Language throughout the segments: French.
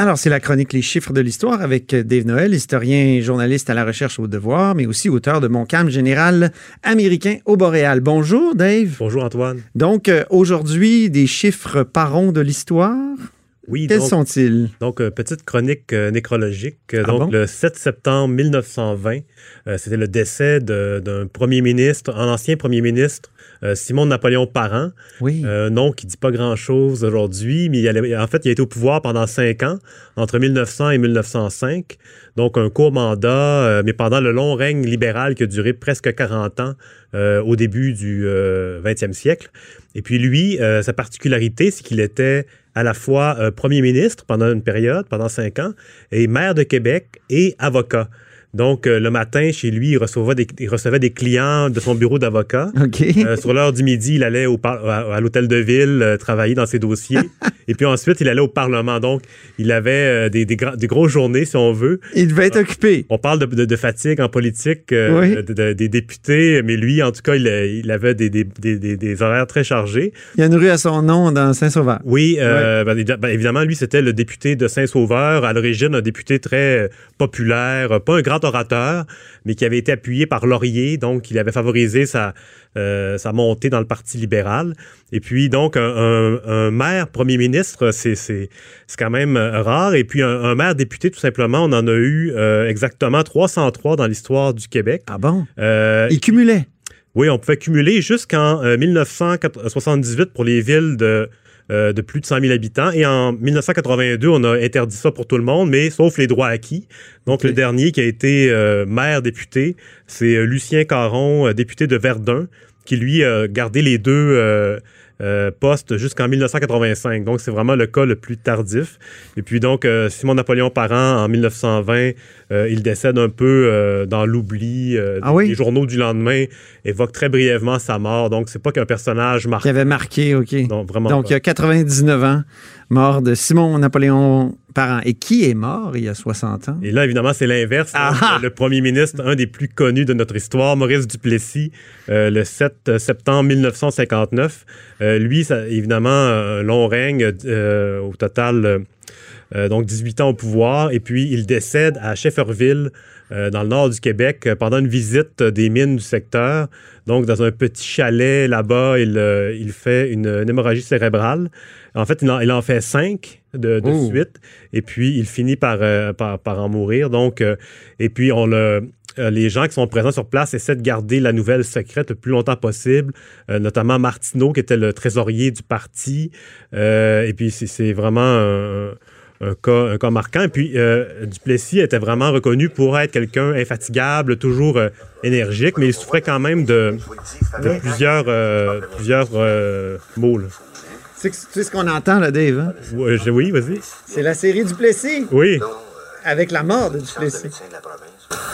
Alors, c'est la chronique Les chiffres de l'histoire avec Dave Noël, historien et journaliste à la recherche au devoir, mais aussi auteur de Mon calme général américain au Boréal. Bonjour, Dave. Bonjour, Antoine. Donc, euh, aujourd'hui, des chiffres parons de l'histoire? Oui, Quels donc, sont-ils? donc euh, petite chronique euh, nécrologique. Ah donc, bon? le 7 septembre 1920, euh, c'était le décès d'un premier ministre, un ancien premier ministre, Simon Napoléon Parent. Oui. Un nom qui dit pas grand-chose aujourd'hui, mais il allait- en fait, il a été au pouvoir pendant cinq ans, entre 1900 et 1905. Donc, un court mandat, mais pendant le long règne libéral qui a duré presque 40 ans au début du euh, 20e siècle. Et puis, lui, euh, sa particularité, c'est qu'il était à la fois euh, premier ministre pendant une période, pendant cinq ans, et maire de Québec et avocat. Donc, euh, le matin, chez lui, il recevait des, il recevait des clients de son bureau d'avocat. Euh, sur l'heure du midi, il allait au par- à, à l'hôtel de ville euh, travailler dans ses dossiers. et puis ensuite, il allait au Parlement. Donc, il avait des, des, des grosses journées, si on veut. Il devait être occupé. On parle de, de- de fatigue en politique Oui. de- de- des députés, mais lui, en tout cas, il, avait des, des- des- des- des horaires très chargés. Il y a une rue à son nom dans Saint-Sauveur. Oui, ben, ben, évidemment, lui, c'était le député de Saint-Sauveur, à l'origine un député très populaire, pas un grand orateur, mais qui avait été appuyé par Laurier, donc il avait favorisé sa, euh, sa montée dans le Parti libéral. Et puis, donc, un, un- un maire premier ministre, c'est c'est- c'est quand même euh, rare. Et puis, un, un maire député, tout simplement, on en a eu euh, exactement 303 dans l'histoire du Québec. Ah bon? Euh, Il cumulait? oui, on pouvait cumuler jusqu'en euh, 1978 pour les villes de, euh, de plus de 100 000 habitants. Et en 1982, on a interdit ça pour tout le monde, mais sauf les droits acquis. Donc, le dernier qui a été euh, maire député, c'est euh, Lucien Caron, député de Verdun, qui lui a gardé les deux euh, postes jusqu'en 1985. Donc, c'est vraiment le cas le plus tardif. Et puis, donc, euh, Simon-Napoléon Parent, en 1920, euh, il décède un peu dans l'oubli. euh, Ah oui? Les journaux du lendemain évoquent très brièvement sa mort. Donc, c'est pas qu'un personnage Qui marquant. avait marqué, OK. Non, vraiment Donc, il y a 99 ans, mort de Simon-Napoléon Et qui est mort il y a 60 ans? Et là, évidemment, c'est l'inverse. Ah! Euh, Le premier ministre, un des plus connus de notre histoire, Maurice Duplessis, euh, le 7 septembre 1959. Euh, lui, ça, évidemment, un long règne, euh, au total, euh, euh, donc 18 ans au pouvoir. Et puis, il décède à Shefferville, euh, dans le nord du Québec, euh, pendant une visite des mines du secteur. Donc, dans un petit chalet là-bas, il, euh, il fait une, une hémorragie cérébrale. En fait, il en, il en fait cinq de, de Oh. suite. Et puis, il finit par, euh, par, par en mourir. Donc, euh, et puis, on le. euh, les gens qui sont présents sur place essaient de garder la nouvelle secrète le plus longtemps possible, notamment Martineau, qui était le trésorier du parti. Et puis, c'est- vraiment un, un cas, un cas marquant. Et puis, Duplessis était vraiment reconnu pour être quelqu'un infatigable, toujours énergique, mais il souffrait quand même de, de plusieurs, plusieurs maux. là. C'est c'est ce qu'on entend, là, Dave. hein? Je- Oui, vas-y. C'est la série Duplessis, Oui. avec la mort de Duplessis. médecin de la province.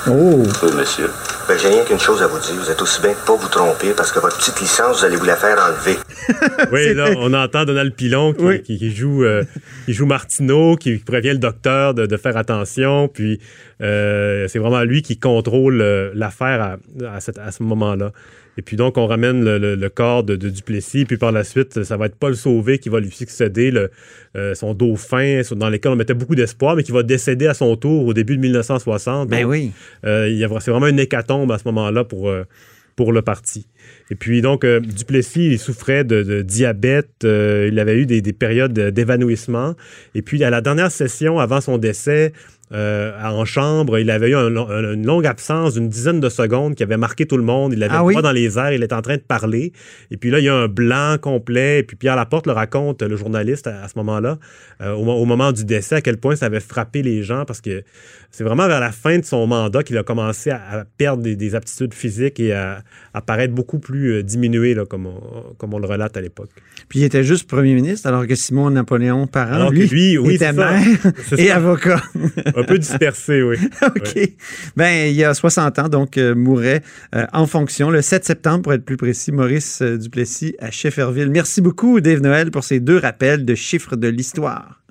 Oh! Oui, monsieur. Ben, j'ai rien qu'une chose à vous dire. Vous êtes aussi bien de pas vous tromper parce que votre petite licence, vous allez vous la faire enlever. Oui, là, on entend Donald Pilon qui, Oui. qui- qui joue, euh, qui joue Martineau, qui prévient le docteur de, de faire attention. Puis euh, c'est vraiment lui qui contrôle euh, l'affaire à, à, cette- à ce moment-là. Et puis donc, on ramène le, le- le corps de, de Duplessis. Puis par la suite, ça va être Paul Sauvé qui va lui succéder, le, euh, son dauphin, dans lequel on mettait beaucoup d'espoir, mais qui va décéder à son tour au début de 1960. Ben Donc, oui. euh, c'est vraiment une hécatombe à ce moment-là pour, euh, pour le parti. Et puis donc, euh, Duplessis, il souffrait de, de diabète, euh, il avait eu des, des périodes d'évanouissement. Et puis à la dernière session avant son décès, euh, en chambre, il avait eu un long- un- une longue absence d'une dizaine de secondes qui avait marqué tout le monde. Il avait Ah le oui? bras dans les airs, il était en train de parler. Et puis là, il y a un blanc complet. Et puis Pierre Laporte le raconte, le journaliste, à, à ce moment-là, au, mo- au moment du décès, à quel point ça avait frappé les gens parce que c'est vraiment vers la fin de son mandat qu'il a commencé à, à perdre des, des aptitudes physiques et à, à paraître beaucoup beaucoup plus euh, diminué, là, comme, on, comme on le relate à l'époque. Puis il était juste premier ministre, alors que Simon Napoléon parent, Alors lui, lui, oui, était maire et ça. avocat. Un peu dispersé, oui. OK. Ben, il y a 60 ans, donc, euh, mourait euh, en fonction, le 7 septembre, pour être plus précis, Maurice euh, Duplessis à Shefferville. Merci beaucoup, Dave Noël, pour ces deux rappels de chiffres de l'histoire.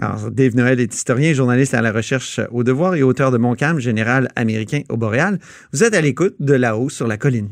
Alors, Dave Noël est historien, journaliste à la recherche au devoir et auteur de Montcalm, général américain au Boréal. Vous êtes à l'écoute de là-haut sur la colline.